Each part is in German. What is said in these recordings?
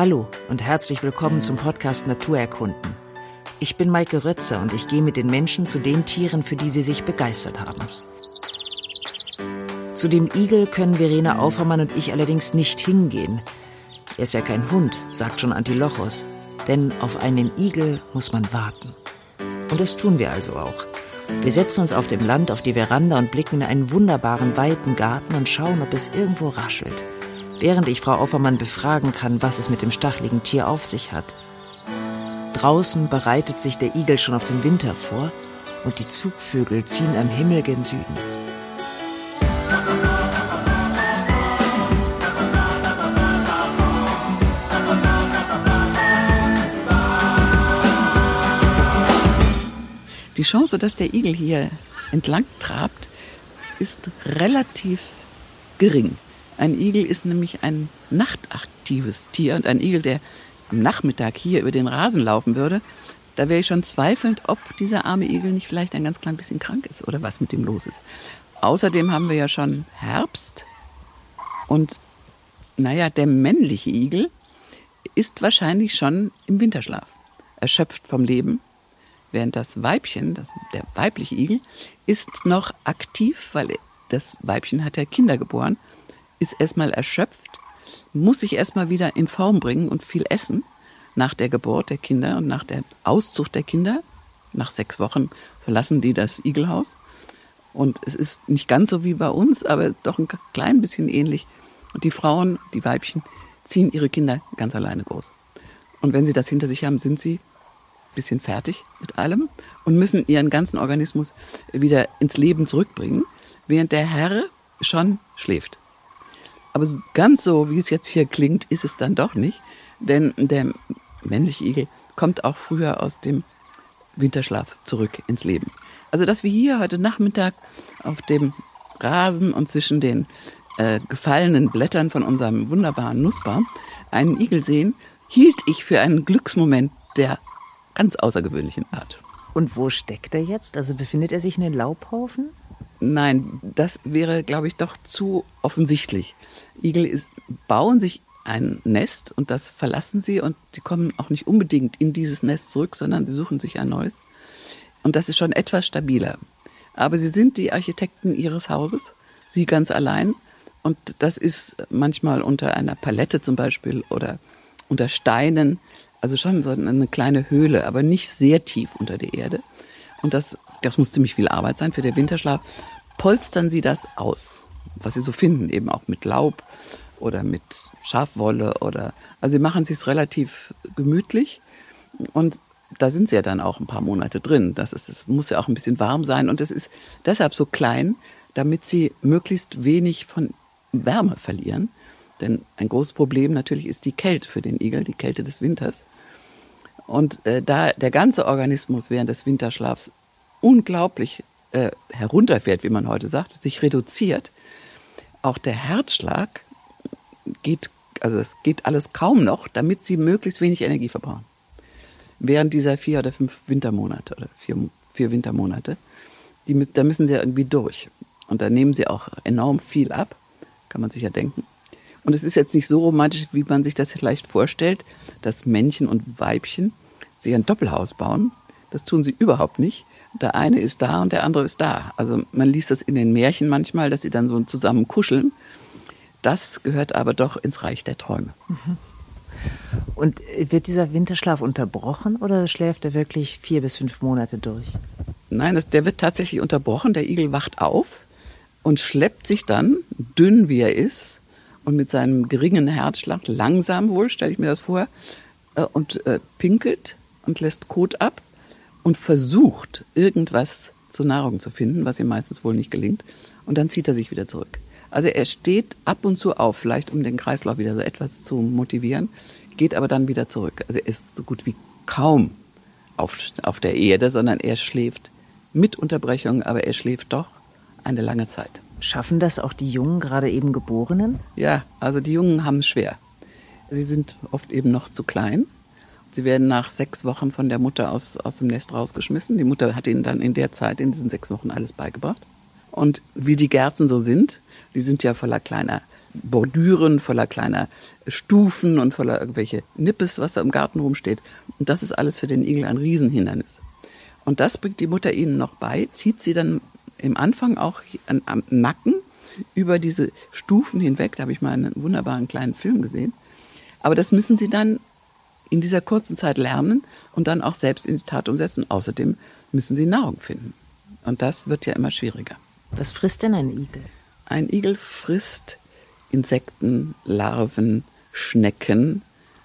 Hallo und herzlich willkommen zum Podcast Naturerkunden. Ich bin Maike Rötzer und ich gehe mit den Menschen zu den Tieren, für die sie sich begeistert haben. Zu dem Igel können Verena Aufermann und ich allerdings nicht hingehen. Er ist ja kein Hund, sagt schon Antilochos. Denn auf einen Igel muss man warten. Und das tun wir also auch. Wir setzen uns auf dem Land auf die Veranda und blicken in einen wunderbaren, weiten Garten und schauen, ob es irgendwo raschelt. Während ich Frau Aufermann befragen kann, was es mit dem stacheligen Tier auf sich hat. Draußen bereitet sich der Igel schon auf den Winter vor und die Zugvögel ziehen am Himmel gen Süden. Die Chance, dass der Igel hier entlang trabt, ist relativ gering. Ein Igel ist nämlich ein nachtaktives Tier und ein Igel, der am Nachmittag hier über den Rasen laufen würde, da wäre ich schon zweifelnd, ob dieser arme Igel nicht vielleicht ein ganz klein bisschen krank ist oder was mit ihm los ist. Außerdem haben wir ja schon Herbst und naja, der männliche Igel ist wahrscheinlich schon im Winterschlaf, erschöpft vom Leben während das Weibchen, das, der weibliche Igel, ist noch aktiv, weil das Weibchen hat ja Kinder geboren, ist erstmal erschöpft, muss sich erstmal wieder in Form bringen und viel essen nach der Geburt der Kinder und nach der Auszucht der Kinder. Nach sechs Wochen verlassen die das Igelhaus. Und es ist nicht ganz so wie bei uns, aber doch ein klein bisschen ähnlich. Und die Frauen, die Weibchen, ziehen ihre Kinder ganz alleine groß. Und wenn sie das hinter sich haben, sind sie bisschen fertig mit allem und müssen ihren ganzen Organismus wieder ins Leben zurückbringen, während der Herr schon schläft. Aber ganz so, wie es jetzt hier klingt, ist es dann doch nicht, denn der männliche Igel kommt auch früher aus dem Winterschlaf zurück ins Leben. Also, dass wir hier heute Nachmittag auf dem Rasen und zwischen den äh, gefallenen Blättern von unserem wunderbaren Nussbaum einen Igel sehen, hielt ich für einen Glücksmoment der ganz außergewöhnlichen Art. Und wo steckt er jetzt? Also befindet er sich in den Laubhaufen? Nein, das wäre, glaube ich, doch zu offensichtlich. Igel ist, bauen sich ein Nest und das verlassen sie und sie kommen auch nicht unbedingt in dieses Nest zurück, sondern sie suchen sich ein neues. Und das ist schon etwas stabiler. Aber sie sind die Architekten ihres Hauses, sie ganz allein. Und das ist manchmal unter einer Palette zum Beispiel oder unter Steinen also schon so eine kleine Höhle, aber nicht sehr tief unter der Erde. Und das, das muss ziemlich viel Arbeit sein für den Winterschlaf. Polstern sie das aus, was sie so finden, eben auch mit Laub oder mit Schafwolle oder, also sie machen es sich relativ gemütlich und da sind sie ja dann auch ein paar Monate drin. Das ist, es muss ja auch ein bisschen warm sein und es ist deshalb so klein, damit sie möglichst wenig von Wärme verlieren. Denn ein großes Problem natürlich ist die Kälte für den Igel, die Kälte des Winters. Und äh, da der ganze Organismus während des Winterschlafs unglaublich äh, herunterfährt, wie man heute sagt, sich reduziert, auch der Herzschlag geht, also es geht alles kaum noch, damit sie möglichst wenig Energie verbrauchen. Während dieser vier oder fünf Wintermonate oder vier, vier Wintermonate, die, da müssen sie ja irgendwie durch. Und da nehmen sie auch enorm viel ab, kann man sich ja denken. Und es ist jetzt nicht so romantisch, wie man sich das vielleicht vorstellt, dass Männchen und Weibchen sich ein Doppelhaus bauen. Das tun sie überhaupt nicht. Der eine ist da und der andere ist da. Also man liest das in den Märchen manchmal, dass sie dann so zusammen kuscheln. Das gehört aber doch ins Reich der Träume. Mhm. Und wird dieser Winterschlaf unterbrochen oder schläft er wirklich vier bis fünf Monate durch? Nein, das, der wird tatsächlich unterbrochen. Der Igel wacht auf und schleppt sich dann, dünn wie er ist, und mit seinem geringen Herzschlag, langsam wohl, stelle ich mir das vor, äh, und äh, pinkelt und lässt Kot ab und versucht, irgendwas zur Nahrung zu finden, was ihm meistens wohl nicht gelingt. Und dann zieht er sich wieder zurück. Also er steht ab und zu auf, vielleicht um den Kreislauf wieder so etwas zu motivieren, geht aber dann wieder zurück. Also er ist so gut wie kaum auf, auf der Erde, sondern er schläft mit Unterbrechung, aber er schläft doch eine lange Zeit. Schaffen das auch die Jungen, gerade eben Geborenen? Ja, also die Jungen haben es schwer. Sie sind oft eben noch zu klein Sie werden nach sechs Wochen von der Mutter aus, aus dem Nest rausgeschmissen. Die Mutter hat ihnen dann in der Zeit, in diesen sechs Wochen, alles beigebracht. Und wie die Gärten so sind, die sind ja voller kleiner Bordüren, voller kleiner Stufen und voller irgendwelche Nippes, was da im Garten rumsteht. Und das ist alles für den Igel ein Riesenhindernis. Und das bringt die Mutter ihnen noch bei, zieht sie dann im Anfang auch am Nacken über diese Stufen hinweg. Da habe ich mal einen wunderbaren kleinen Film gesehen. Aber das müssen sie dann in dieser kurzen Zeit lernen und dann auch selbst in die Tat umsetzen. Außerdem müssen sie Nahrung finden. Und das wird ja immer schwieriger. Was frisst denn ein Igel? Ein Igel frisst Insekten, Larven, Schnecken,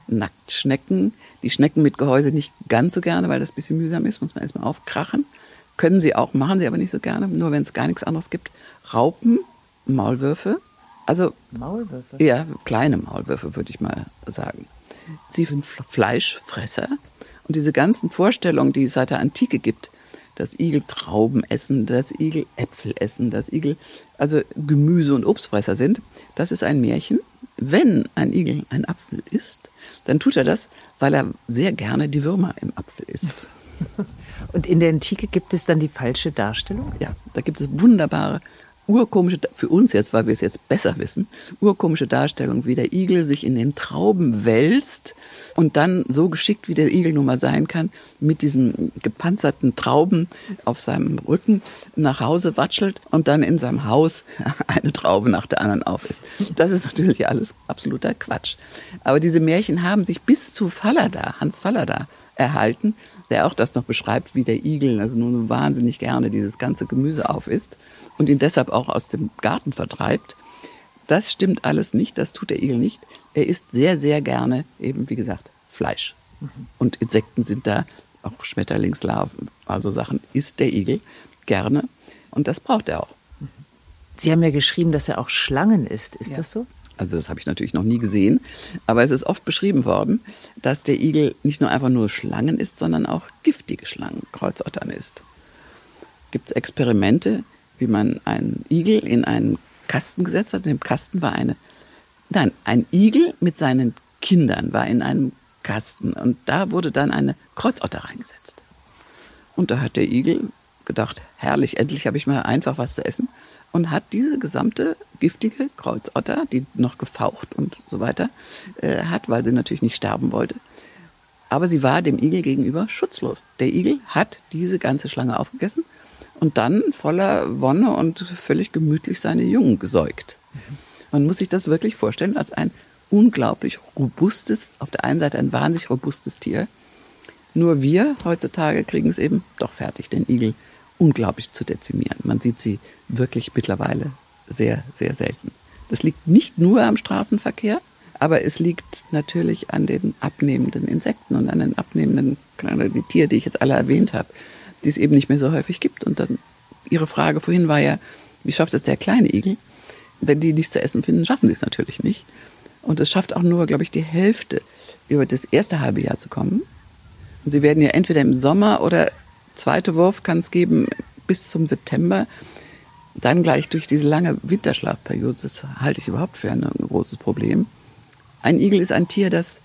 Nacktschnecken. Die Schnecken mit Gehäuse nicht ganz so gerne, weil das ein bisschen mühsam ist, muss man erstmal aufkrachen. Können sie auch, machen sie aber nicht so gerne, nur wenn es gar nichts anderes gibt. Raupen, Maulwürfe. Also Maulwürfe? Ja, kleine Maulwürfe, würde ich mal sagen. Sie sind Fleischfresser. Und diese ganzen Vorstellungen, die es seit der Antike gibt, dass Igel Trauben essen, dass Igel Äpfel essen, dass Igel also Gemüse- und Obstfresser sind, das ist ein Märchen. Wenn ein Igel ein Apfel isst, dann tut er das, weil er sehr gerne die Würmer im Apfel isst. Und in der Antike gibt es dann die falsche Darstellung? Ja, da gibt es wunderbare urkomische, für uns jetzt, weil wir es jetzt besser wissen, urkomische Darstellung, wie der Igel sich in den Trauben wälzt und dann so geschickt, wie der Igel nun mal sein kann, mit diesen gepanzerten Trauben auf seinem Rücken nach Hause watschelt und dann in seinem Haus eine Traube nach der anderen auf ist. Das ist natürlich alles absoluter Quatsch. Aber diese Märchen haben sich bis zu Fallada, Hans Fallada, erhalten, der auch das noch beschreibt, wie der Igel also nun wahnsinnig gerne dieses ganze Gemüse auf isst und ihn deshalb auch aus dem Garten vertreibt. Das stimmt alles nicht, das tut der Igel nicht. Er isst sehr, sehr gerne eben, wie gesagt, Fleisch. Mhm. Und Insekten sind da, auch Schmetterlingslarven, also Sachen, isst der Igel gerne. Und das braucht er auch. Sie haben ja geschrieben, dass er auch Schlangen isst. Ist ja. das so? Also das habe ich natürlich noch nie gesehen, aber es ist oft beschrieben worden, dass der Igel nicht nur einfach nur Schlangen isst, sondern auch giftige Schlangen, Kreuzottern isst. Gibt es Experimente, wie man einen Igel in einen Kasten gesetzt hat. In dem Kasten war eine, nein, ein Igel mit seinen Kindern war in einem Kasten und da wurde dann eine Kreuzotter reingesetzt. Und da hat der Igel gedacht, herrlich, endlich habe ich mal einfach was zu essen und hat diese gesamte giftige Kreuzotter, die noch gefaucht und so weiter äh, hat, weil sie natürlich nicht sterben wollte. Aber sie war dem Igel gegenüber schutzlos. Der Igel hat diese ganze Schlange aufgegessen und dann voller Wonne und völlig gemütlich seine Jungen gesäugt. Man muss sich das wirklich vorstellen als ein unglaublich robustes, auf der einen Seite ein wahnsinnig robustes Tier. Nur wir heutzutage kriegen es eben doch fertig, den Igel unglaublich zu dezimieren. Man sieht sie wirklich mittlerweile sehr, sehr selten. Das liegt nicht nur am Straßenverkehr, aber es liegt natürlich an den abnehmenden Insekten und an den abnehmenden die Tiere, die ich jetzt alle erwähnt habe die es eben nicht mehr so häufig gibt. Und dann Ihre Frage vorhin war ja, wie schafft es der kleine Igel? Wenn die nichts zu essen finden, schaffen sie es natürlich nicht. Und es schafft auch nur, glaube ich, die Hälfte über das erste halbe Jahr zu kommen. Und sie werden ja entweder im Sommer oder zweite Wurf kann es geben bis zum September. Dann gleich durch diese lange Winterschlafperiode, das halte ich überhaupt für ein großes Problem. Ein Igel ist ein Tier, das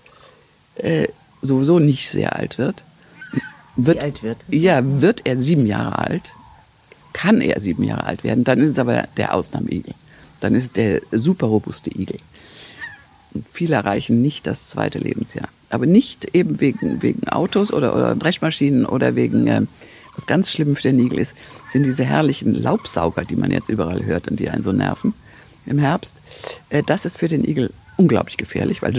äh, sowieso nicht sehr alt wird. Wird, Wie alt wird er? Ja, wird er sieben Jahre alt, kann er sieben Jahre alt werden, dann ist es aber der Ausnahmeigel. Dann ist es der super robuste Igel. Viele erreichen nicht das zweite Lebensjahr. Aber nicht eben wegen, wegen Autos oder, oder Dreschmaschinen oder wegen, äh, was ganz schlimm für den Igel ist, sind diese herrlichen Laubsauger, die man jetzt überall hört und die einen so nerven im Herbst. Äh, das ist für den Igel unglaublich gefährlich, weil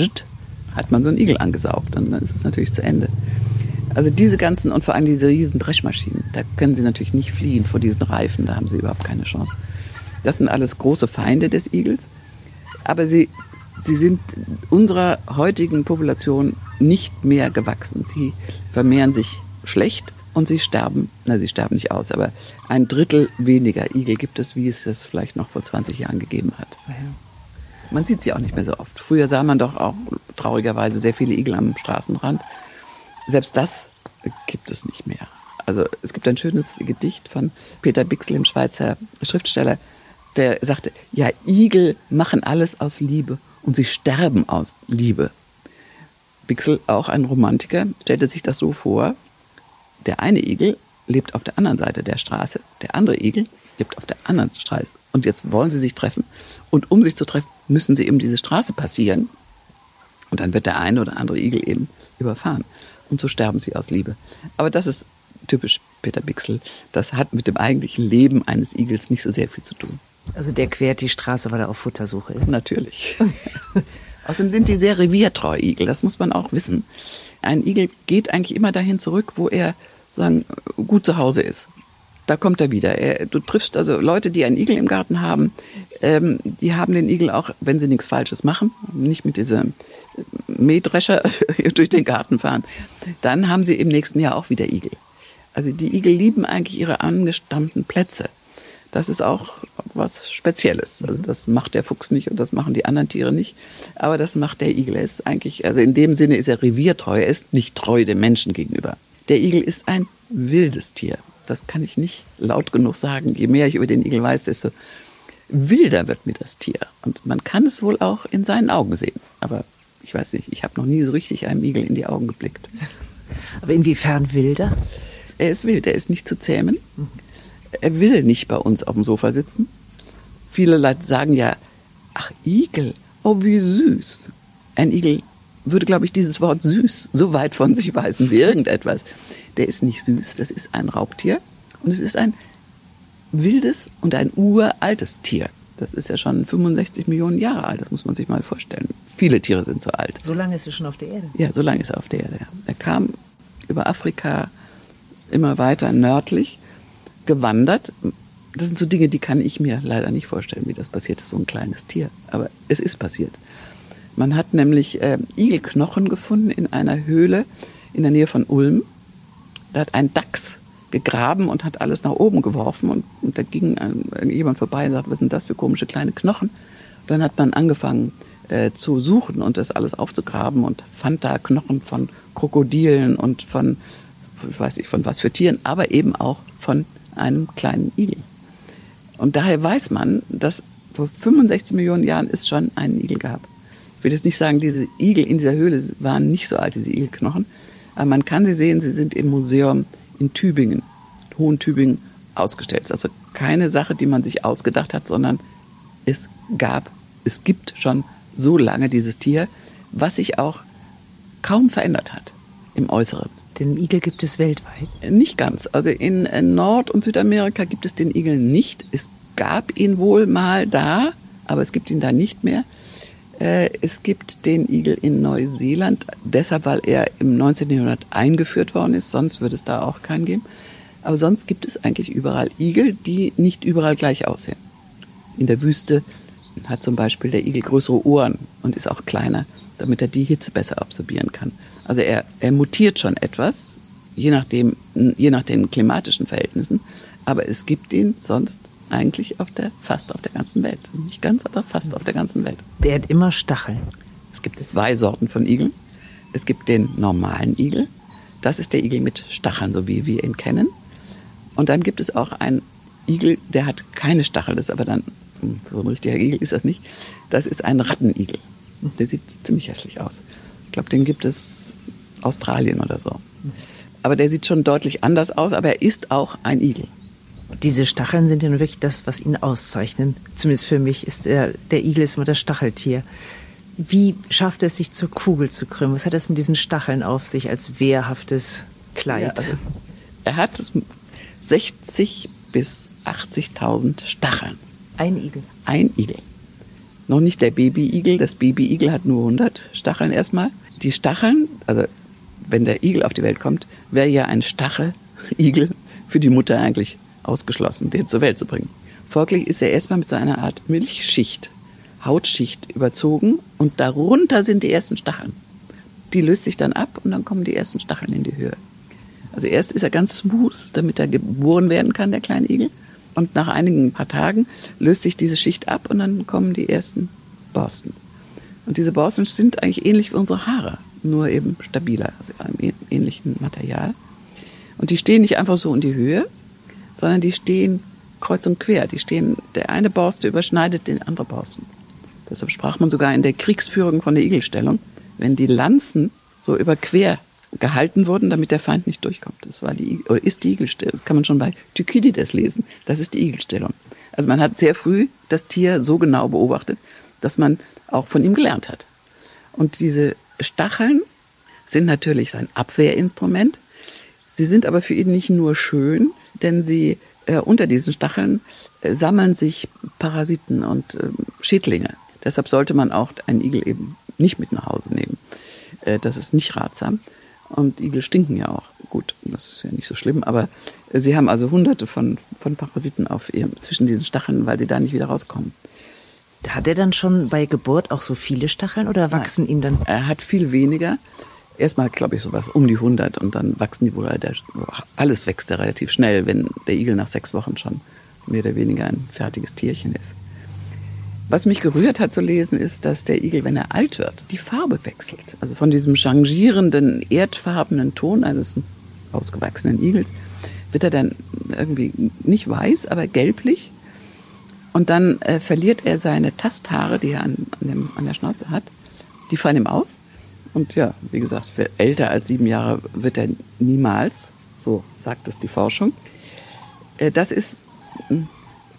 hat man so einen Igel angesaugt und dann ist es natürlich zu Ende. Also diese ganzen und vor allem diese riesen Dreschmaschinen, da können sie natürlich nicht fliehen vor diesen Reifen, da haben sie überhaupt keine Chance. Das sind alles große Feinde des Igels, aber sie, sie sind unserer heutigen Population nicht mehr gewachsen. Sie vermehren sich schlecht und sie sterben, na, sie sterben nicht aus, aber ein Drittel weniger Igel gibt es, wie es es vielleicht noch vor 20 Jahren gegeben hat. Man sieht sie auch nicht mehr so oft. Früher sah man doch auch traurigerweise sehr viele Igel am Straßenrand selbst das gibt es nicht mehr. Also es gibt ein schönes Gedicht von Peter Bixel, dem Schweizer Schriftsteller, der sagte, ja, Igel machen alles aus Liebe und sie sterben aus Liebe. Bixel, auch ein Romantiker, stellte sich das so vor, der eine Igel lebt auf der anderen Seite der Straße, der andere Igel lebt auf der anderen Straße. Und jetzt wollen sie sich treffen. Und um sich zu treffen, müssen sie eben diese Straße passieren. Und dann wird der eine oder andere Igel eben überfahren. Und so sterben sie aus Liebe. Aber das ist typisch Peter Bixel. Das hat mit dem eigentlichen Leben eines Igels nicht so sehr viel zu tun. Also der quert die Straße, weil er auf Futtersuche ist. Natürlich. Außerdem sind die sehr reviertreu Igel, das muss man auch wissen. Ein Igel geht eigentlich immer dahin zurück, wo er sagen, gut zu Hause ist. Da kommt er wieder. Er, du triffst also Leute, die einen Igel im Garten haben, ähm, die haben den Igel auch, wenn sie nichts Falsches machen, nicht mit diesem Mähdrescher durch den Garten fahren, dann haben sie im nächsten Jahr auch wieder Igel. Also die Igel lieben eigentlich ihre angestammten Plätze. Das ist auch was Spezielles. Also das macht der Fuchs nicht und das machen die anderen Tiere nicht. Aber das macht der Igel. Er ist eigentlich, also in dem Sinne ist er reviertreu. Er ist nicht treu dem Menschen gegenüber. Der Igel ist ein wildes Tier. Das kann ich nicht laut genug sagen. Je mehr ich über den Igel weiß, desto wilder wird mir das Tier. Und man kann es wohl auch in seinen Augen sehen. Aber ich weiß nicht, ich habe noch nie so richtig einem Igel in die Augen geblickt. Aber inwiefern wilder? Er ist wild, er ist nicht zu zähmen. Er will nicht bei uns auf dem Sofa sitzen. Viele Leute sagen ja, ach Igel, oh wie süß. Ein Igel würde, glaube ich, dieses Wort süß so weit von sich weisen wie irgendetwas. Der ist nicht süß, das ist ein Raubtier und es ist ein wildes und ein uraltes Tier. Das ist ja schon 65 Millionen Jahre alt, das muss man sich mal vorstellen. Viele Tiere sind so alt. So lange ist er schon auf der Erde? Ja, so lange ist er auf der Erde. Er kam über Afrika immer weiter nördlich gewandert. Das sind so Dinge, die kann ich mir leider nicht vorstellen, wie das passiert ist, so ein kleines Tier. Aber es ist passiert. Man hat nämlich äh, Igelknochen gefunden in einer Höhle in der Nähe von Ulm. Da hat ein Dachs gegraben und hat alles nach oben geworfen und, und da ging äh, jemand vorbei und sagt, was sind das für komische kleine Knochen? Dann hat man angefangen äh, zu suchen und das alles aufzugraben und fand da Knochen von Krokodilen und von, ich weiß nicht von was für Tieren, aber eben auch von einem kleinen Igel. Und daher weiß man, dass vor 65 Millionen Jahren es schon einen Igel gab. Ich will jetzt nicht sagen, diese Igel in dieser Höhle waren nicht so alt, diese Igelknochen, aber man kann sie sehen, sie sind im Museum in Tübingen, Hohen Tübingen, ausgestellt. Also keine Sache, die man sich ausgedacht hat, sondern es gab, es gibt schon so lange dieses Tier, was sich auch kaum verändert hat im Äußeren. Den Igel gibt es weltweit? Nicht ganz. Also in Nord- und Südamerika gibt es den Igel nicht. Es gab ihn wohl mal da, aber es gibt ihn da nicht mehr. Äh, es gibt den Igel in Neuseeland, deshalb, weil er im 19. Jahrhundert eingeführt worden ist. Sonst würde es da auch keinen geben. Aber sonst gibt es eigentlich überall Igel, die nicht überall gleich aussehen. In der Wüste hat zum Beispiel der Igel größere Ohren und ist auch kleiner, damit er die Hitze besser absorbieren kann. Also er, er mutiert schon etwas, je, nachdem, je nach den klimatischen Verhältnissen, aber es gibt ihn sonst eigentlich auf der, fast auf der ganzen Welt. Nicht ganz, aber fast auf der ganzen Welt. Der hat immer Stacheln. Es gibt zwei Sorten von Igeln. Es gibt den normalen Igel. Das ist der Igel mit Stacheln, so wie wir ihn kennen. Und dann gibt es auch einen Igel, der hat keine Stachel, das ist aber dann, hm, so ein richtiger Igel ist das nicht. Das ist ein Rattenigel. Der sieht ziemlich hässlich aus. Ich glaube, den gibt es Australien oder so. Aber der sieht schon deutlich anders aus, aber er ist auch ein Igel. Diese Stacheln sind ja nur wirklich das, was ihn auszeichnen. Zumindest für mich ist der, der Igel ist immer das Stacheltier. Wie schafft es sich zur Kugel zu krümmen? Was hat es mit diesen Stacheln auf sich als wehrhaftes Kleid? Ja, er hat 60 bis 80.000 Stacheln. Ein Igel. Ein Igel. Noch nicht der Babyigel. Das Babyigel hat nur 100 Stacheln erstmal. Die Stacheln, also wenn der Igel auf die Welt kommt, wäre ja ein Stacheligel für die Mutter eigentlich ausgeschlossen, den zur Welt zu bringen. Folglich ist er erstmal mit so einer Art Milchschicht, Hautschicht überzogen und darunter sind die ersten Stacheln. Die löst sich dann ab und dann kommen die ersten Stacheln in die Höhe. Also erst ist er ganz smooth, damit er geboren werden kann, der kleine Igel. Und nach einigen paar Tagen löst sich diese Schicht ab und dann kommen die ersten Borsten. Und diese Borsten sind eigentlich ähnlich wie unsere Haare, nur eben stabiler, also einem ähnlichen Material. Und die stehen nicht einfach so in die Höhe, sondern die stehen kreuz und quer. Die stehen, der eine Borste überschneidet den anderen Borsten. Deshalb sprach man sogar in der Kriegsführung von der Igelstellung, wenn die Lanzen so überquer gehalten wurden, damit der Feind nicht durchkommt. Das war die, oder ist die Igelstellung. Das kann man schon bei Thukydides lesen. Das ist die Igelstellung. Also man hat sehr früh das Tier so genau beobachtet, dass man auch von ihm gelernt hat. Und diese Stacheln sind natürlich sein Abwehrinstrument. Sie sind aber für ihn nicht nur schön, denn sie äh, unter diesen Stacheln äh, sammeln sich Parasiten und äh, Schädlinge. Deshalb sollte man auch einen Igel eben nicht mit nach Hause nehmen. Äh, das ist nicht ratsam. Und Igel stinken ja auch. Gut, das ist ja nicht so schlimm, aber sie haben also hunderte von, von Parasiten auf ihrem, zwischen diesen Stacheln, weil sie da nicht wieder rauskommen. Hat er dann schon bei Geburt auch so viele Stacheln oder wachsen Nein. ihm dann? Er hat viel weniger. Erstmal, glaube ich, sowas um die 100 und dann wachsen die wohl, der, alles wächst ja relativ schnell, wenn der Igel nach sechs Wochen schon mehr oder weniger ein fertiges Tierchen ist. Was mich gerührt hat zu lesen, ist, dass der Igel, wenn er alt wird, die Farbe wechselt. Also von diesem changierenden, erdfarbenen Ton eines ausgewachsenen Igels wird er dann irgendwie nicht weiß, aber gelblich. Und dann äh, verliert er seine Tasthaare, die er an, an, dem, an der Schnauze hat. Die fallen ihm aus. Und ja, wie gesagt, älter als sieben Jahre wird er niemals. So sagt es die Forschung. Äh, das ist hm,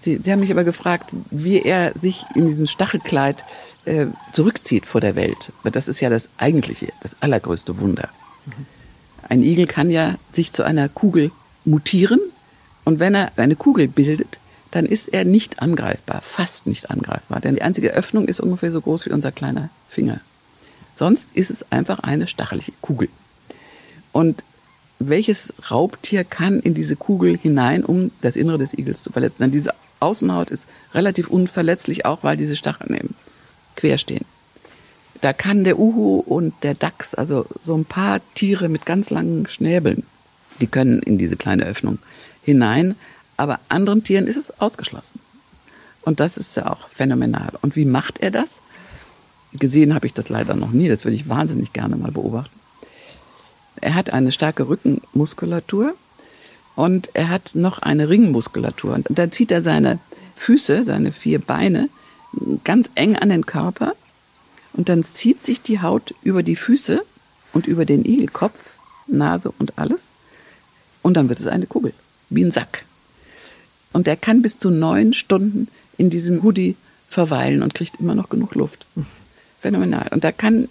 Sie, Sie haben mich aber gefragt, wie er sich in diesem Stachelkleid äh, zurückzieht vor der Welt. Weil das ist ja das eigentliche, das allergrößte Wunder. Ein Igel kann ja sich zu einer Kugel mutieren und wenn er eine Kugel bildet, dann ist er nicht angreifbar, fast nicht angreifbar. Denn die einzige Öffnung ist ungefähr so groß wie unser kleiner Finger. Sonst ist es einfach eine stachelige Kugel. Und welches Raubtier kann in diese Kugel hinein, um das Innere des Igels zu verletzen? Denn diese Außenhaut ist relativ unverletzlich, auch weil diese Stacheln eben quer stehen. Da kann der Uhu und der Dachs, also so ein paar Tiere mit ganz langen Schnäbeln, die können in diese kleine Öffnung hinein, aber anderen Tieren ist es ausgeschlossen. Und das ist ja auch phänomenal. Und wie macht er das? Gesehen habe ich das leider noch nie, das würde ich wahnsinnig gerne mal beobachten. Er hat eine starke Rückenmuskulatur und er hat noch eine Ringmuskulatur. Und dann zieht er seine Füße, seine vier Beine ganz eng an den Körper und dann zieht sich die Haut über die Füße und über den Igelkopf, Nase und alles und dann wird es eine Kugel, wie ein Sack. Und er kann bis zu neun Stunden in diesem Hoodie verweilen und kriegt immer noch genug Luft. Phänomenal. Und da kann,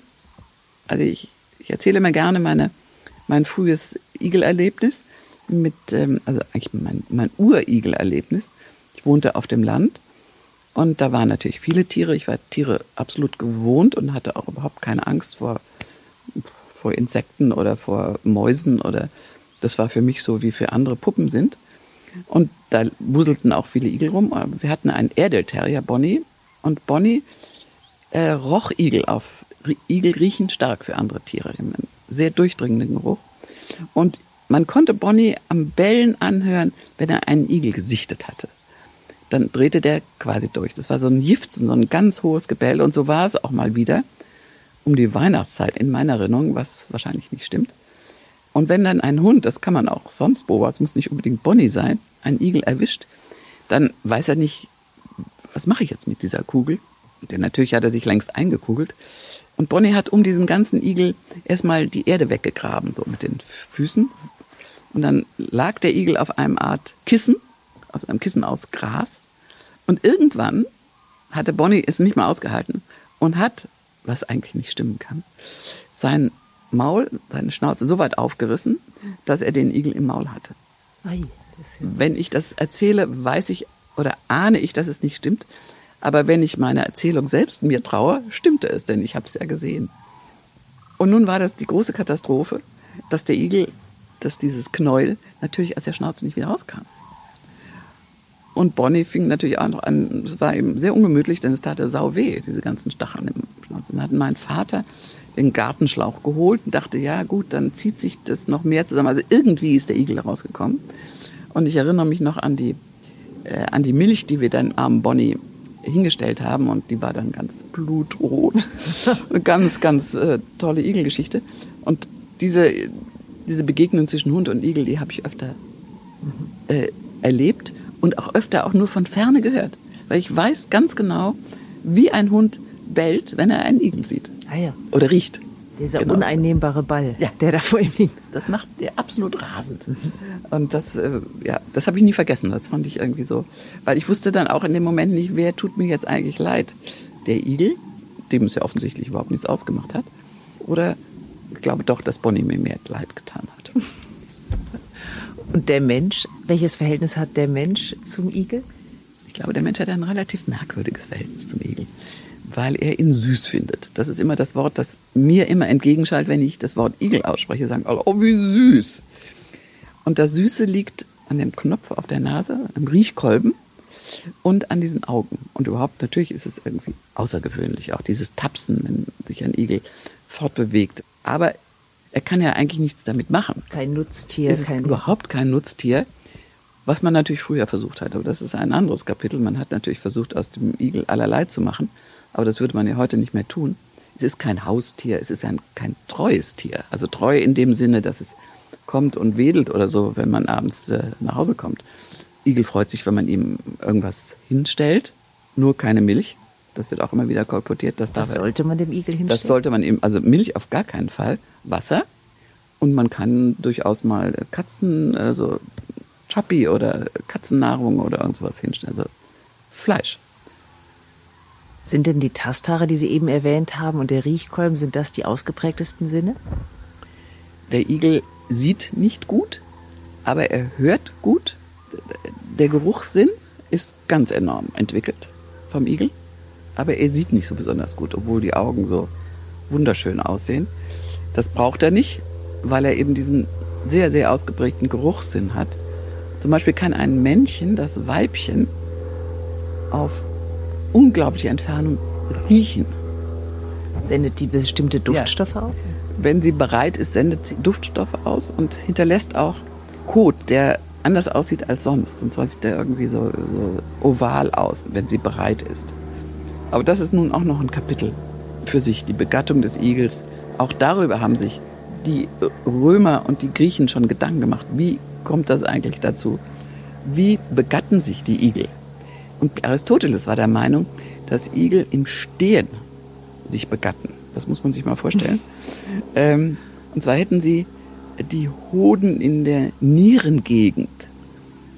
also ich, ich erzähle immer gerne meine, mein frühes Igelerlebnis mit, ähm, also eigentlich mein, mein Urigelerlebnis. Ich wohnte auf dem Land und da waren natürlich viele Tiere. Ich war Tiere absolut gewohnt und hatte auch überhaupt keine Angst vor, vor Insekten oder vor Mäusen oder das war für mich so, wie für andere Puppen sind. Und da wuselten auch viele Igel rum. Wir hatten einen Erdelterrier, Bonnie. Und Bonnie äh, roch Igel auf. Igel riechen stark für andere Tiere. Einen sehr durchdringenden Geruch. Und man konnte Bonnie am Bellen anhören, wenn er einen Igel gesichtet hatte. Dann drehte der quasi durch. Das war so ein Jifzen, so ein ganz hohes Gebell. Und so war es auch mal wieder um die Weihnachtszeit in meiner Erinnerung, was wahrscheinlich nicht stimmt. Und wenn dann ein Hund, das kann man auch sonst beobachten, es muss nicht unbedingt Bonnie sein, einen Igel erwischt, dann weiß er nicht, was mache ich jetzt mit dieser Kugel? Denn natürlich hat er sich längst eingekugelt. Und Bonnie hat um diesen ganzen Igel erstmal die Erde weggegraben, so mit den Füßen. Und dann lag der Igel auf einem Art Kissen, aus einem Kissen aus Gras. Und irgendwann hatte Bonnie es nicht mehr ausgehalten und hat, was eigentlich nicht stimmen kann, sein Maul, seine Schnauze so weit aufgerissen, dass er den Igel im Maul hatte. Ei, Wenn ich das erzähle, weiß ich oder ahne ich, dass es nicht stimmt. Aber wenn ich meine Erzählung selbst mir traue, stimmte es, denn ich habe es ja gesehen. Und nun war das die große Katastrophe, dass der Igel, dass dieses Knäuel natürlich aus der Schnauze nicht wieder rauskam. Und Bonnie fing natürlich auch noch an, es war eben sehr ungemütlich, denn es tat er sau weh, diese ganzen Stacheln im Schnauze. Dann hat mein Vater den Gartenschlauch geholt und dachte, ja gut, dann zieht sich das noch mehr zusammen. Also irgendwie ist der Igel rausgekommen. Und ich erinnere mich noch an die, äh, an die Milch, die wir dann armen Bonnie hingestellt haben und die war dann ganz blutrot. Eine ganz, ganz äh, tolle Igelgeschichte. Und diese, diese Begegnung zwischen Hund und Igel, die habe ich öfter äh, erlebt und auch öfter auch nur von ferne gehört. Weil ich weiß ganz genau, wie ein Hund bellt, wenn er einen Igel sieht. Ah ja. Oder riecht. Dieser genau. uneinnehmbare Ball, ja. der da vor ihm liegt. Das macht der absolut rasend. Und das, äh, ja, das habe ich nie vergessen. Das fand ich irgendwie so. Weil ich wusste dann auch in dem Moment nicht, wer tut mir jetzt eigentlich leid. Der Igel, dem es ja offensichtlich überhaupt nichts ausgemacht hat. Oder ich glaube doch, dass Bonnie mir mehr Leid getan hat. Und der Mensch, welches Verhältnis hat der Mensch zum Igel? Ich glaube, der Mensch hat ein relativ merkwürdiges Verhältnis zum Igel, weil er ihn süß findet. Das ist immer das Wort, das mir immer entgegenschaltet, wenn ich das Wort Igel ausspreche. Sagen alle, oh, wie süß. Und das Süße liegt an dem Knopf auf der Nase, am Riechkolben und an diesen Augen. Und überhaupt, natürlich ist es irgendwie außergewöhnlich, auch dieses Tapsen, wenn sich ein Igel fortbewegt. Aber er kann ja eigentlich nichts damit machen. Kein Nutztier. Es ist kein überhaupt kein Nutztier, was man natürlich früher versucht hat. Aber das ist ein anderes Kapitel. Man hat natürlich versucht, aus dem Igel allerlei zu machen. Aber das würde man ja heute nicht mehr tun. Es ist kein Haustier, es ist ein, kein treues Tier. Also treu in dem Sinne, dass es kommt und wedelt oder so, wenn man abends äh, nach Hause kommt. Igel freut sich, wenn man ihm irgendwas hinstellt, nur keine Milch. Das wird auch immer wieder kolportiert. Dass Was sollte man dem Igel hinstellen? Das sollte man ihm, also Milch auf gar keinen Fall, Wasser. Und man kann durchaus mal Katzen, also Chappi oder Katzennahrung oder irgendwas hinstellen. Also Fleisch. Sind denn die Tasthaare, die Sie eben erwähnt haben, und der Riechkolben, sind das die ausgeprägtesten Sinne? Der Igel sieht nicht gut, aber er hört gut. Der Geruchssinn ist ganz enorm entwickelt vom Igel aber er sieht nicht so besonders gut, obwohl die Augen so wunderschön aussehen. Das braucht er nicht, weil er eben diesen sehr, sehr ausgeprägten Geruchssinn hat. Zum Beispiel kann ein Männchen das Weibchen auf unglaubliche Entfernung riechen. Sendet die bestimmte Duftstoffe ja. aus? Wenn sie bereit ist, sendet sie Duftstoffe aus und hinterlässt auch Kot, der anders aussieht als sonst. Und zwar sieht der irgendwie so, so oval aus, wenn sie bereit ist. Aber das ist nun auch noch ein Kapitel für sich, die Begattung des Igels. Auch darüber haben sich die Römer und die Griechen schon Gedanken gemacht. Wie kommt das eigentlich dazu? Wie begatten sich die Igel? Und Aristoteles war der Meinung, dass Igel im Stehen sich begatten. Das muss man sich mal vorstellen. ähm, und zwar hätten sie die Hoden in der Nierengegend.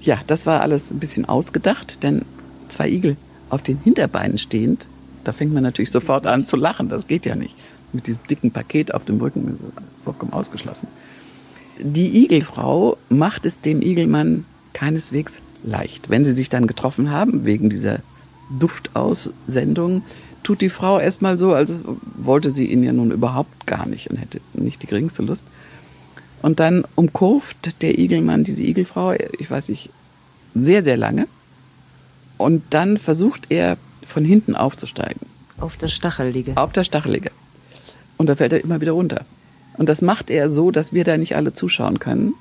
Ja, das war alles ein bisschen ausgedacht, denn zwei Igel auf den Hinterbeinen stehend, da fängt man natürlich sofort an zu lachen. Das geht ja nicht. Mit diesem dicken Paket auf dem Rücken vollkommen ausgeschlossen. Die Igelfrau macht es dem Igelmann keineswegs leicht. Wenn sie sich dann getroffen haben, wegen dieser Duftaussendung, tut die Frau erstmal so, als wollte sie ihn ja nun überhaupt gar nicht und hätte nicht die geringste Lust. Und dann umkurvt der Igelmann diese Igelfrau, ich weiß nicht, sehr, sehr lange. Und dann versucht er von hinten aufzusteigen. Auf das Stachelige. Auf das Stachelige. Und da fällt er immer wieder runter. Und das macht er so, dass wir da nicht alle zuschauen können,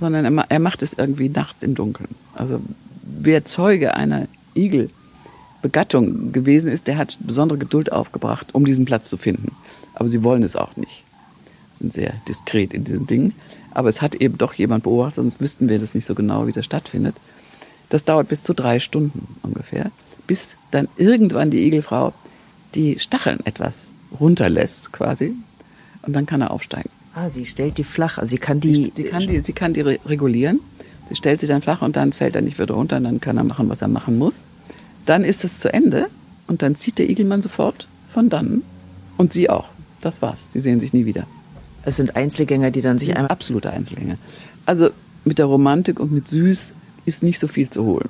sondern er, macht es irgendwie nachts im Dunkeln. Also wer Zeuge einer Igelbegattung gewesen ist, der hat besondere Geduld aufgebracht, um diesen Platz zu finden. Aber sie wollen es auch nicht. Sind sehr diskret in diesen Dingen. Aber es hat eben doch jemand beobachtet, sonst wüssten wir das nicht so genau, wie das stattfindet. Das dauert bis zu drei Stunden ungefähr, bis dann irgendwann die Igelfrau die Stacheln etwas runterlässt quasi und dann kann er aufsteigen. Ah, sie stellt die flach, also sie kann die, sie kann die, sie kann die regulieren. Sie stellt sie dann flach und dann fällt er nicht wieder runter und dann kann er machen, was er machen muss. Dann ist es zu Ende und dann zieht der Igelmann sofort von dann und sie auch. Das war's. Sie sehen sich nie wieder. Es sind Einzelgänger, die dann sich einmal. Absolute Einzelgänger. Also mit der Romantik und mit Süß ist nicht so viel zu holen.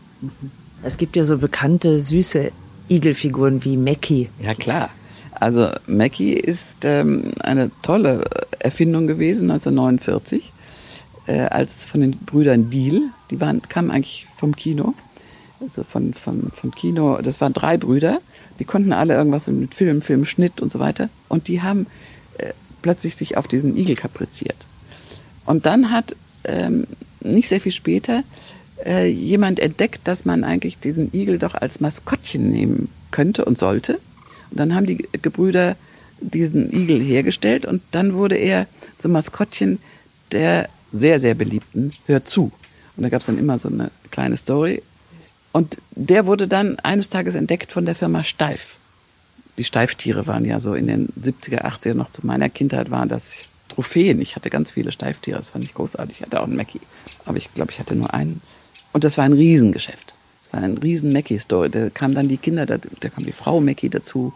Es gibt ja so bekannte, süße Igelfiguren wie Mackie. Ja, klar. Also Mackie ist ähm, eine tolle Erfindung gewesen, 1949, äh, als von den Brüdern Deal. Die waren, kamen eigentlich vom Kino. Also von, von, von Kino. Das waren drei Brüder. Die konnten alle irgendwas mit Film, Film, Schnitt und so weiter. Und die haben äh, plötzlich sich auf diesen Igel kapriziert. Und dann hat ähm, nicht sehr viel später äh, jemand entdeckt, dass man eigentlich diesen Igel doch als Maskottchen nehmen könnte und sollte. Und dann haben die Gebrüder diesen Igel hergestellt und dann wurde er zum Maskottchen der sehr, sehr beliebten Hör zu. Und da gab es dann immer so eine kleine Story. Und der wurde dann eines Tages entdeckt von der Firma Steif. Die Steiftiere waren ja so in den 70er, 80er noch zu meiner Kindheit waren das Trophäen. Ich hatte ganz viele Steiftiere, das fand ich großartig. Ich hatte auch einen Mackie, aber ich glaube, ich hatte nur einen. Und das war ein Riesengeschäft. Das war ein riesen Mackie-Store. Da kamen dann die Kinder, da, da kam die Frau Mackie dazu.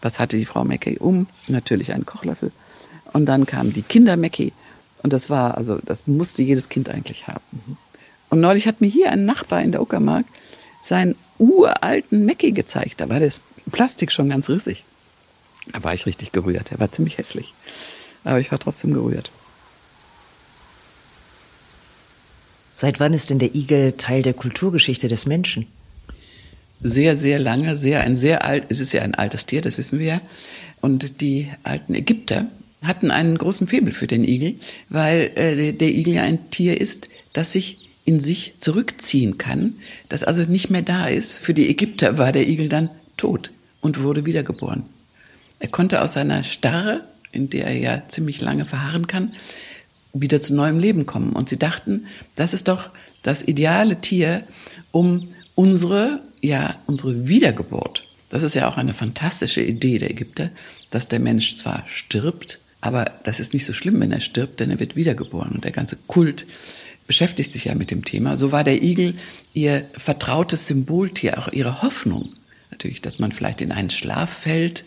Was hatte die Frau Mackie um? Natürlich einen Kochlöffel. Und dann kamen die Kinder Mackie. Und das war, also, das musste jedes Kind eigentlich haben. Und neulich hat mir hier ein Nachbar in der Uckermark seinen uralten Mackie gezeigt. Da war das Plastik schon ganz rissig. Da war ich richtig gerührt. Er war ziemlich hässlich. Aber ich war trotzdem gerührt. Seit wann ist denn der Igel Teil der Kulturgeschichte des Menschen? Sehr, sehr lange, sehr, ein sehr alt, es ist ja ein altes Tier, das wissen wir ja. Und die alten Ägypter hatten einen großen Febel für den Igel, weil äh, der Igel ja ein Tier ist, das sich in sich zurückziehen kann, das also nicht mehr da ist. Für die Ägypter war der Igel dann tot und wurde wiedergeboren. Er konnte aus seiner Starre, in der er ja ziemlich lange verharren kann, wieder zu neuem Leben kommen. Und sie dachten, das ist doch das ideale Tier, um unsere, ja, unsere Wiedergeburt. Das ist ja auch eine fantastische Idee der Ägypter, dass der Mensch zwar stirbt, aber das ist nicht so schlimm, wenn er stirbt, denn er wird wiedergeboren. Und der ganze Kult beschäftigt sich ja mit dem Thema. So war der Igel ihr vertrautes Symboltier, auch ihre Hoffnung. Natürlich, dass man vielleicht in einen Schlaf fällt,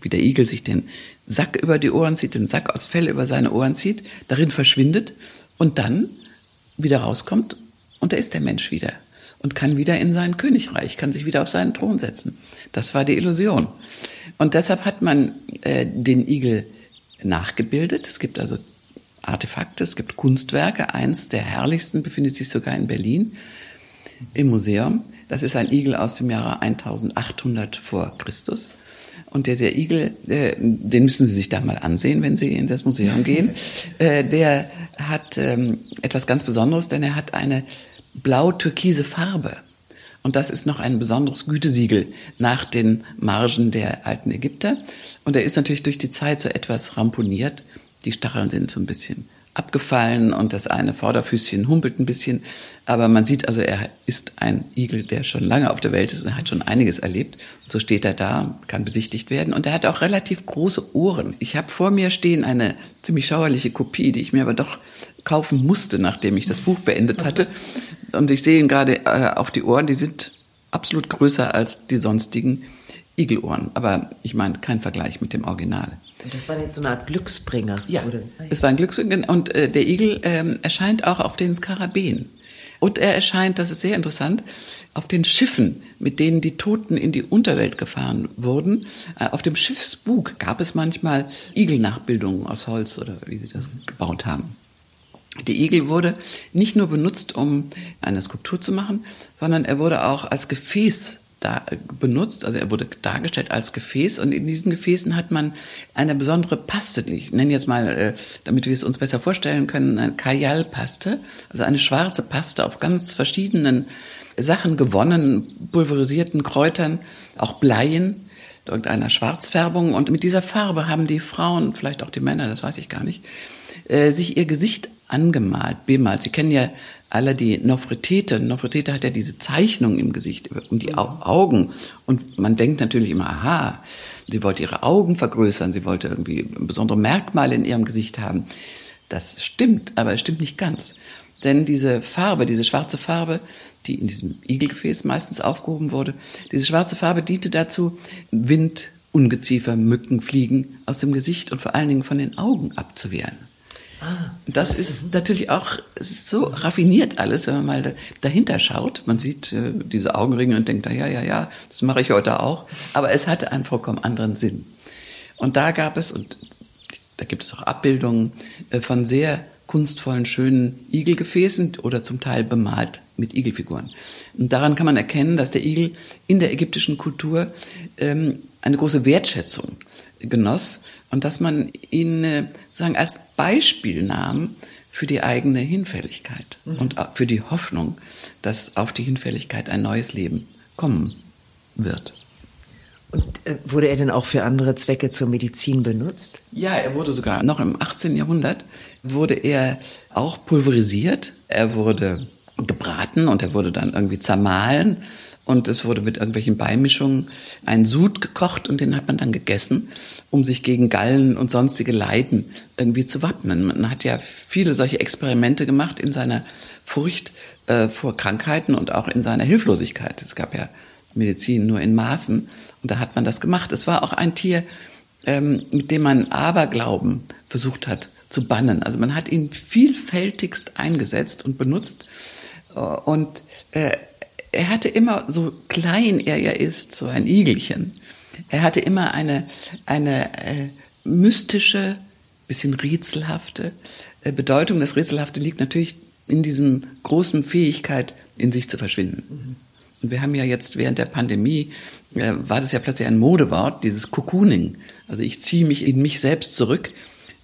wie der Igel sich den Sack über die Ohren zieht, den Sack aus Fell über seine Ohren zieht, darin verschwindet und dann wieder rauskommt und da ist der Mensch wieder und kann wieder in sein Königreich, kann sich wieder auf seinen Thron setzen. Das war die Illusion. Und deshalb hat man äh, den Igel nachgebildet. Es gibt also Artefakte, es gibt Kunstwerke. Eins der herrlichsten befindet sich sogar in Berlin im Museum. Das ist ein Igel aus dem Jahre 1800 vor Christus. Und der, Igel, äh, den müssen Sie sich da mal ansehen, wenn Sie in das Museum gehen. Äh, der hat ähm, etwas ganz Besonderes, denn er hat eine blau-türkise Farbe. Und das ist noch ein besonderes Gütesiegel nach den Margen der alten Ägypter. Und er ist natürlich durch die Zeit so etwas ramponiert. Die Stacheln sind so ein bisschen abgefallen und das eine Vorderfüßchen humpelt ein bisschen. Aber man sieht also, er ist ein Igel, der schon lange auf der Welt ist und hat schon einiges erlebt. Und so steht er da, kann besichtigt werden. Und er hat auch relativ große Ohren. Ich habe vor mir stehen eine ziemlich schauerliche Kopie, die ich mir aber doch kaufen musste, nachdem ich das Buch beendet hatte. Und ich sehe ihn gerade äh, auf die Ohren, die sind absolut größer als die sonstigen Igelohren. Aber ich meine, kein Vergleich mit dem Original. Das war jetzt so eine Art Glücksbringer. Ja, oder? es war ein Glücksbringer. Und äh, der Igel ähm, erscheint auch auf den Skarabäen. Und er erscheint, das ist sehr interessant, auf den Schiffen, mit denen die Toten in die Unterwelt gefahren wurden. Äh, auf dem Schiffsbug gab es manchmal Igelnachbildungen aus Holz oder wie sie das gebaut haben. Der Igel wurde nicht nur benutzt, um eine Skulptur zu machen, sondern er wurde auch als Gefäß da benutzt, also er wurde dargestellt als Gefäß und in diesen Gefäßen hat man eine besondere Paste, ich nenne jetzt mal, äh, damit wir es uns besser vorstellen können, eine Kajal-Paste, also eine schwarze Paste auf ganz verschiedenen Sachen gewonnen, pulverisierten Kräutern, auch Bleien, irgendeiner Schwarzfärbung und mit dieser Farbe haben die Frauen, vielleicht auch die Männer, das weiß ich gar nicht, äh, sich ihr Gesicht angemalt, bemalt. Sie kennen ja alle die Nofretete. Nofretete hat ja diese Zeichnung im Gesicht und die Augen. Und man denkt natürlich immer, aha, sie wollte ihre Augen vergrößern, sie wollte irgendwie besondere Merkmale in ihrem Gesicht haben. Das stimmt, aber es stimmt nicht ganz. Denn diese Farbe, diese schwarze Farbe, die in diesem Igelgefäß meistens aufgehoben wurde, diese schwarze Farbe diente dazu, Wind, Ungeziefer, Mücken, Fliegen aus dem Gesicht und vor allen Dingen von den Augen abzuwehren. Ah, das, das ist natürlich auch ist so raffiniert alles, wenn man mal dahinter schaut. Man sieht äh, diese Augenringe und denkt, ja, ja, ja, das mache ich heute auch. Aber es hatte einen vollkommen anderen Sinn. Und da gab es, und da gibt es auch Abbildungen äh, von sehr kunstvollen, schönen Igelgefäßen oder zum Teil bemalt mit Igelfiguren. Und daran kann man erkennen, dass der Igel in der ägyptischen Kultur ähm, eine große Wertschätzung genoss und dass man ihn äh, sagen als Beispiel nahm für die eigene Hinfälligkeit mhm. und für die Hoffnung, dass auf die Hinfälligkeit ein neues Leben kommen wird. Und äh, wurde er denn auch für andere Zwecke zur Medizin benutzt? Ja, er wurde sogar noch im 18. Jahrhundert wurde er auch pulverisiert. Er wurde gebraten und er wurde dann irgendwie zermahlen und es wurde mit irgendwelchen Beimischungen ein Sud gekocht und den hat man dann gegessen, um sich gegen Gallen und sonstige Leiden irgendwie zu wappnen. Man hat ja viele solche Experimente gemacht in seiner Furcht äh, vor Krankheiten und auch in seiner Hilflosigkeit. Es gab ja Medizin nur in Maßen und da hat man das gemacht. Es war auch ein Tier, ähm, mit dem man Aberglauben versucht hat zu bannen. Also man hat ihn vielfältigst eingesetzt und benutzt äh, und äh, er hatte immer, so klein er ja ist, so ein Igelchen, er hatte immer eine, eine äh, mystische, bisschen rätselhafte äh, Bedeutung. Das Rätselhafte liegt natürlich in diesem großen Fähigkeit, in sich zu verschwinden. Mhm. Und wir haben ja jetzt während der Pandemie, äh, war das ja plötzlich ein Modewort, dieses Cocooning. Also ich ziehe mich in mich selbst zurück,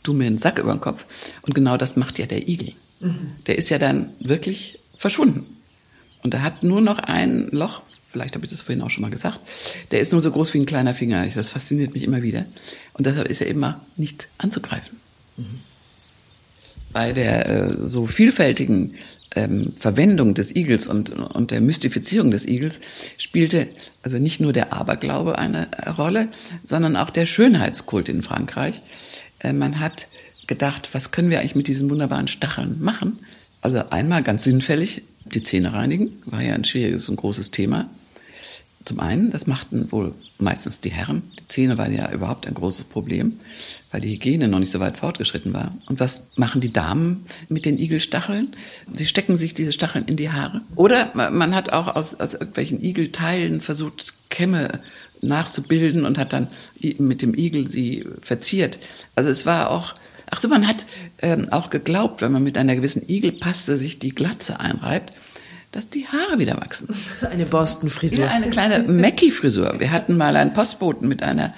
tu mir einen Sack über den Kopf. Und genau das macht ja der Igel. Mhm. Der ist ja dann wirklich verschwunden. Und er hat nur noch ein Loch, vielleicht habe ich das vorhin auch schon mal gesagt, der ist nur so groß wie ein kleiner Finger. Das fasziniert mich immer wieder. Und deshalb ist er immer nicht anzugreifen. Mhm. Bei der äh, so vielfältigen ähm, Verwendung des Igels und, und der Mystifizierung des Igels spielte also nicht nur der Aberglaube eine Rolle, sondern auch der Schönheitskult in Frankreich. Äh, man hat gedacht, was können wir eigentlich mit diesen wunderbaren Stacheln machen? Also einmal ganz sinnfällig die Zähne reinigen, war ja ein schwieriges und großes Thema. Zum einen, das machten wohl meistens die Herren. Die Zähne waren ja überhaupt ein großes Problem, weil die Hygiene noch nicht so weit fortgeschritten war. Und was machen die Damen mit den Igelstacheln? Sie stecken sich diese Stacheln in die Haare. Oder man hat auch aus, aus irgendwelchen Igelteilen versucht, Kämme nachzubilden und hat dann mit dem Igel sie verziert. Also es war auch Ach so, man hat ähm, auch geglaubt, wenn man mit einer gewissen Igelpaste sich die Glatze einreibt, dass die Haare wieder wachsen. Eine Boston-Frisur. Ja, eine kleine Mackie-Frisur. Wir hatten mal einen Postboten mit einer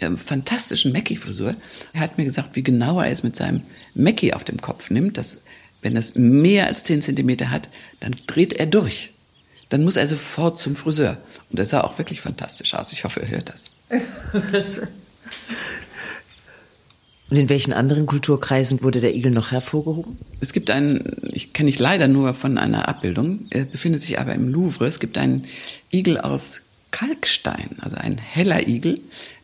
äh, fantastischen Mackie-Frisur. Er hat mir gesagt, wie genau er es mit seinem Mackie auf dem Kopf nimmt, dass wenn das mehr als 10 Zentimeter hat, dann dreht er durch. Dann muss er sofort zum Friseur. Und er sah auch wirklich fantastisch aus. Ich hoffe, er hört das. Und in welchen anderen Kulturkreisen wurde der Igel noch hervorgehoben? Es gibt einen, ich kenne ich leider nur von einer Abbildung, er befindet sich aber im Louvre. Es gibt einen Igel aus Kalkstein, also ein heller Igel,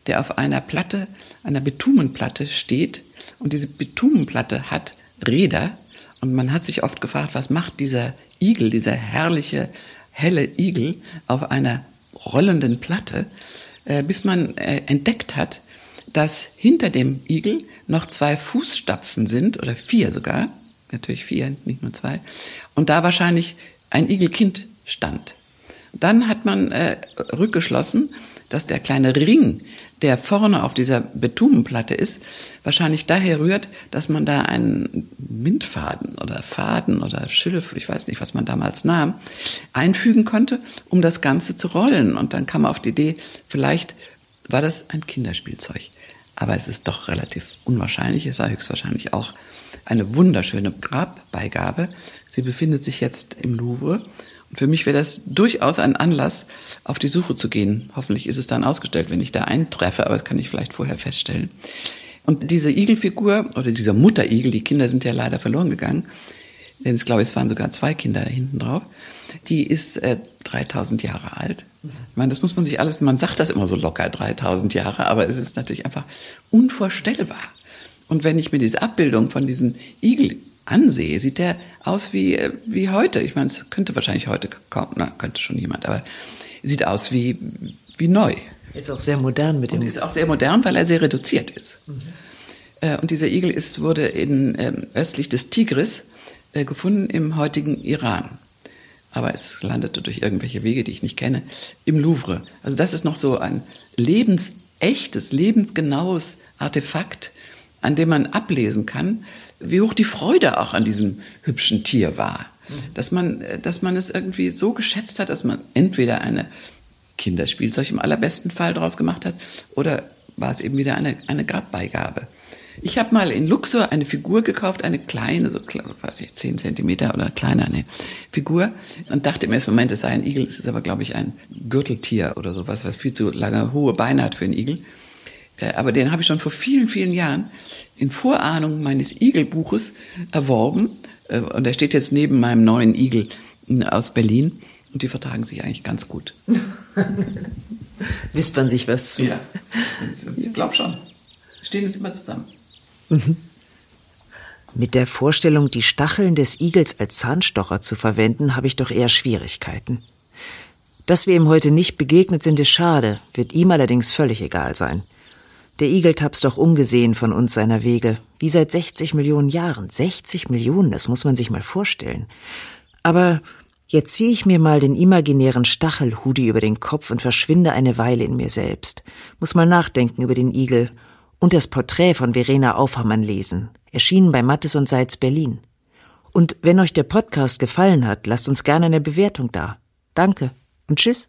der auf einer Platte, einer Bitumenplatte steht. Und diese Bitumenplatte hat Räder. Und man hat sich oft gefragt, was macht dieser Igel, dieser herrliche, helle Igel auf einer rollenden Platte, äh, bis man äh, entdeckt hat, dass hinter dem Igel noch zwei Fußstapfen sind, oder vier sogar, natürlich vier, nicht nur zwei, und da wahrscheinlich ein Igelkind stand. Dann hat man äh, rückgeschlossen, dass der kleine Ring, der vorne auf dieser Betumenplatte ist, wahrscheinlich daher rührt, dass man da einen Mintfaden oder Faden oder Schilf, ich weiß nicht, was man damals nahm, einfügen konnte, um das Ganze zu rollen. Und dann kam man auf die Idee, vielleicht war das ein Kinderspielzeug. Aber es ist doch relativ unwahrscheinlich. Es war höchstwahrscheinlich auch eine wunderschöne Grabbeigabe. Sie befindet sich jetzt im Louvre. Und für mich wäre das durchaus ein Anlass, auf die Suche zu gehen. Hoffentlich ist es dann ausgestellt, wenn ich da eintreffe, aber das kann ich vielleicht vorher feststellen. Und diese Igelfigur oder dieser Mutterigel, die Kinder sind ja leider verloren gegangen, denn ich glaube, es waren sogar zwei Kinder hinten drauf, die ist äh, 3000 Jahre alt. Ich meine, das muss man sich alles, man sagt das immer so locker, 3000 Jahre, aber es ist natürlich einfach unvorstellbar. Und wenn ich mir diese Abbildung von diesem Igel ansehe, sieht der aus wie, äh, wie heute. Ich meine, es könnte wahrscheinlich heute kaum, na, könnte schon jemand, aber sieht aus wie, wie neu. Ist auch sehr modern mit dem. Und ist auch sehr modern, weil er sehr reduziert ist. Mhm. Und dieser Igel ist, wurde in, ähm, östlich des Tigris äh, gefunden im heutigen Iran. Aber es landete durch irgendwelche Wege, die ich nicht kenne, im Louvre. Also das ist noch so ein lebensechtes, lebensgenaues Artefakt, an dem man ablesen kann, wie hoch die Freude auch an diesem hübschen Tier war. Mhm. Dass man, dass man es irgendwie so geschätzt hat, dass man entweder eine Kinderspielzeug im allerbesten Fall daraus gemacht hat oder war es eben wieder eine, eine Grabbeigabe. Ich habe mal in Luxor eine Figur gekauft, eine kleine, so weiß ich, 10 Zentimeter oder kleiner, eine Figur und dachte im ersten Moment, es sei ein Igel. Es ist aber, glaube ich, ein Gürteltier oder sowas, was viel zu lange, hohe Beine hat für einen Igel. Äh, aber den habe ich schon vor vielen, vielen Jahren in Vorahnung meines Igelbuches erworben. Äh, und der steht jetzt neben meinem neuen Igel aus Berlin und die vertragen sich eigentlich ganz gut. Wispern sich was zu. Ja, ich glaube schon. Stehen jetzt immer zusammen. Mit der Vorstellung, die Stacheln des Igels als Zahnstocher zu verwenden, habe ich doch eher Schwierigkeiten. Dass wir ihm heute nicht begegnet sind, ist schade, wird ihm allerdings völlig egal sein. Der Igel tapst doch ungesehen von uns seiner Wege, wie seit 60 Millionen Jahren. 60 Millionen, das muss man sich mal vorstellen. Aber jetzt ziehe ich mir mal den imaginären Stachelhudi über den Kopf und verschwinde eine Weile in mir selbst. Muss mal nachdenken über den Igel und das Porträt von Verena Aufhammann lesen, erschienen bei Mattes und Seitz Berlin. Und wenn euch der Podcast gefallen hat, lasst uns gerne eine Bewertung da. Danke und tschüss.